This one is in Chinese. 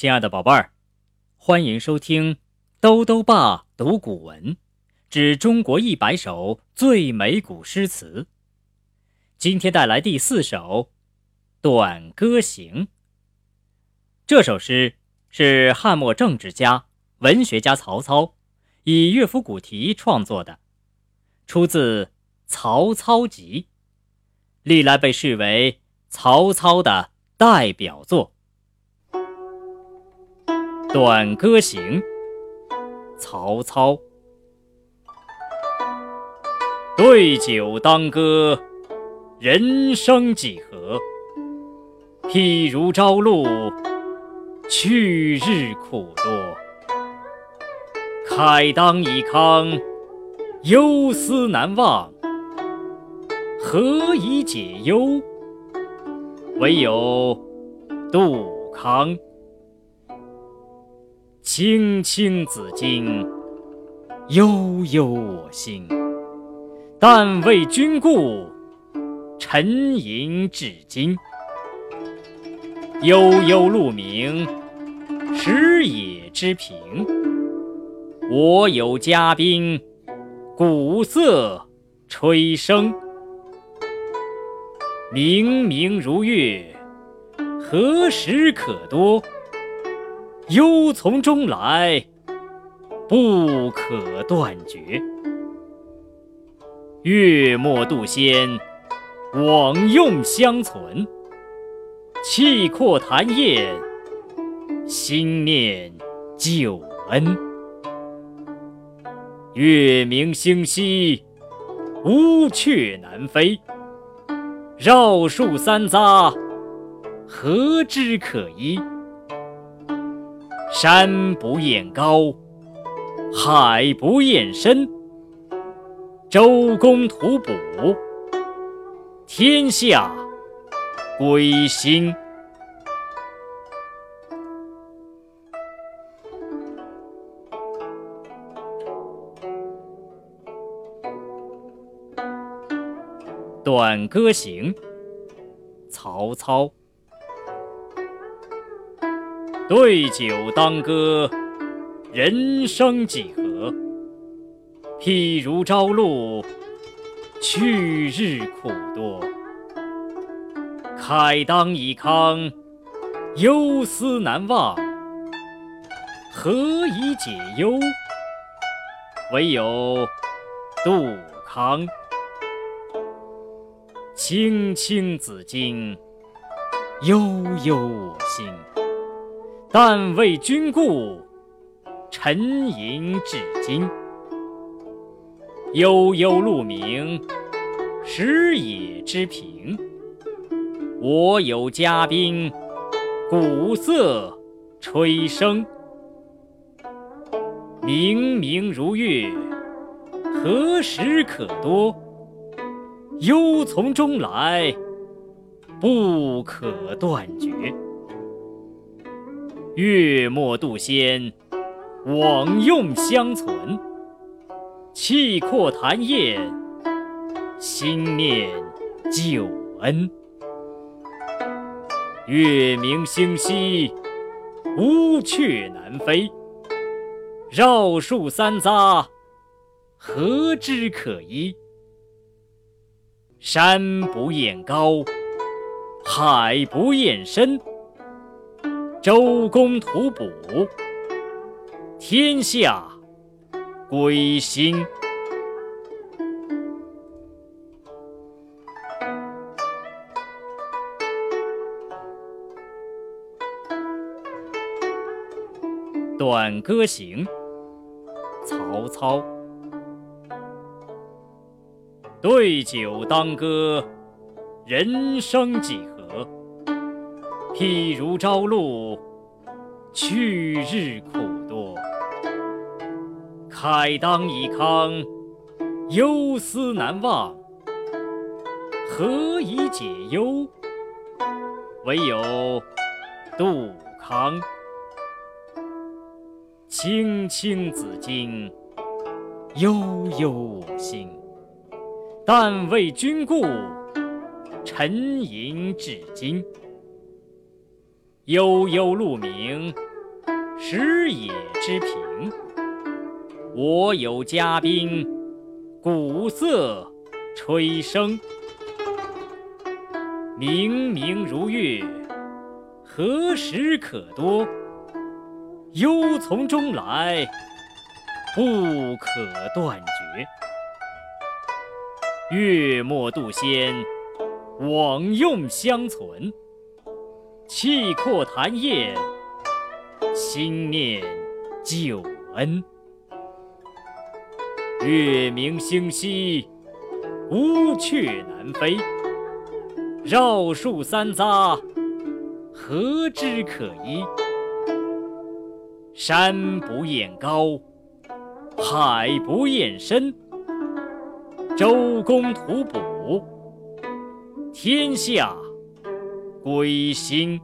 亲爱的宝贝儿，欢迎收听兜兜爸读古文，指中国一百首最美古诗词。今天带来第四首《短歌行》。这首诗是汉末政治家、文学家曹操以乐府古题创作的，出自《曹操集》，历来被视为曹操的代表作。《短歌行》曹操：对酒当歌，人生几何？譬如朝露，去日苦多。慨当以慷，忧思难忘。何以解忧？唯有杜康。青青子衿，悠悠我心。但为君故，沉吟至今。悠悠鹿鸣，食野之苹。我有嘉宾，鼓瑟吹笙。明明如月，何时可掇？忧从中来，不可断绝。月末渡仙，往用相存。气阔谈宴，心念旧恩。月明星稀，乌鹊南飞。绕树三匝，何枝可依？山不厌高，海不厌深。周公吐哺，天下归心。《短歌行》曹操。对酒当歌，人生几何？譬如朝露，去日苦多。慨当以慷，忧思难忘。何以解忧？唯有杜康。青青子衿，悠悠我心。但为君故，沉吟至今。悠悠鹿鸣，食野之苹。我有嘉宾，鼓瑟吹笙。明明如月，何时可掇？忧从中来，不可断绝。月末渡仙，往用相存。气阔谈宴，心念旧恩。月明星稀，乌鹊南飞。绕树三匝，何枝可依？山不厌高，海不厌深。周公吐哺，天下归心。《短歌行》曹操：对酒当歌，人生几何？譬如朝露，去日苦多。慨当以慷，忧思难忘。何以解忧？唯有杜康。青青子衿，悠悠我心。但为君故，沉吟至今。悠悠鹿鸣，食野之苹。我有嘉宾，鼓瑟吹笙，明明如月，何时可掇？忧从中来，不可断绝。月末渡仙，往用相存。气阔谈宴，心念旧恩。月明星稀，乌鹊南飞。绕树三匝，何枝可依？山不厌高，海不厌深。周公吐哺，天下归心。